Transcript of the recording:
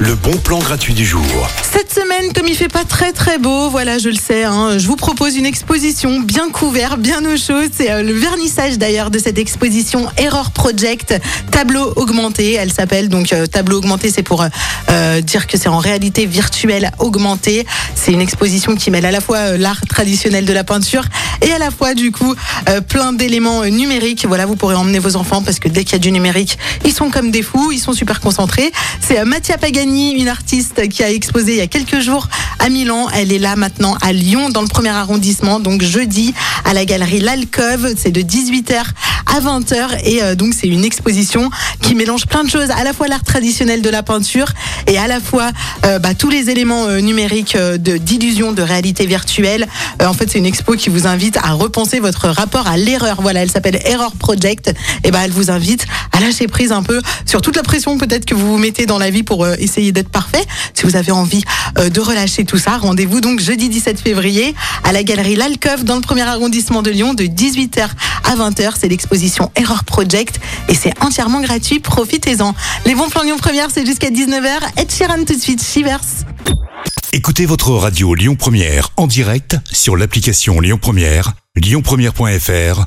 Le bon plan gratuit du jour. Cette semaine, comme il fait pas très très beau, voilà, je le sais, hein, je vous propose une exposition bien couverte, bien au chaud. C'est euh, le vernissage d'ailleurs de cette exposition Error Project, tableau augmenté. Elle s'appelle donc euh, tableau augmenté, c'est pour euh, dire que c'est en réalité virtuelle augmentée. C'est une exposition qui mêle à la fois l'art traditionnel de la peinture et à la fois du coup plein d'éléments numériques. Voilà, vous pourrez emmener vos enfants parce que dès qu'il y a du numérique, ils sont comme des fous, ils sont super concentrés. C'est Mattia Pagani, une artiste qui a exposé il y a quelques jours à Milan. Elle est là maintenant à Lyon, dans le premier arrondissement. Donc jeudi, à la galerie L'Alcove. C'est de 18h à 20h. Et euh, donc c'est une exposition qui mélange plein de choses. À la fois l'art traditionnel de la peinture et à la fois euh, bah, tous les éléments euh, numériques de d'illusion, de réalité virtuelle. en fait, c'est une expo qui vous invite à repenser votre rapport à l'erreur. Voilà, elle s'appelle Error Project. Et bah, elle vous invite à lâcher prise un peu sur toute la pression peut-être que vous vous mettez dans la vie pour essayer d'être parfait. Si vous avez envie de relâcher tout ça, rendez-vous donc jeudi 17 février à la galerie L'Alcove dans le premier arrondissement de Lyon de 18h à 20h. C'est l'exposition Error Project et c'est entièrement gratuit. Profitez-en. Les bons plans Lyon Première, c'est jusqu'à 19h. Et Sheeran tout de suite, Shivers. Écoutez votre radio Lyon Première en direct sur l'application Lyon Première, lyonpremière.fr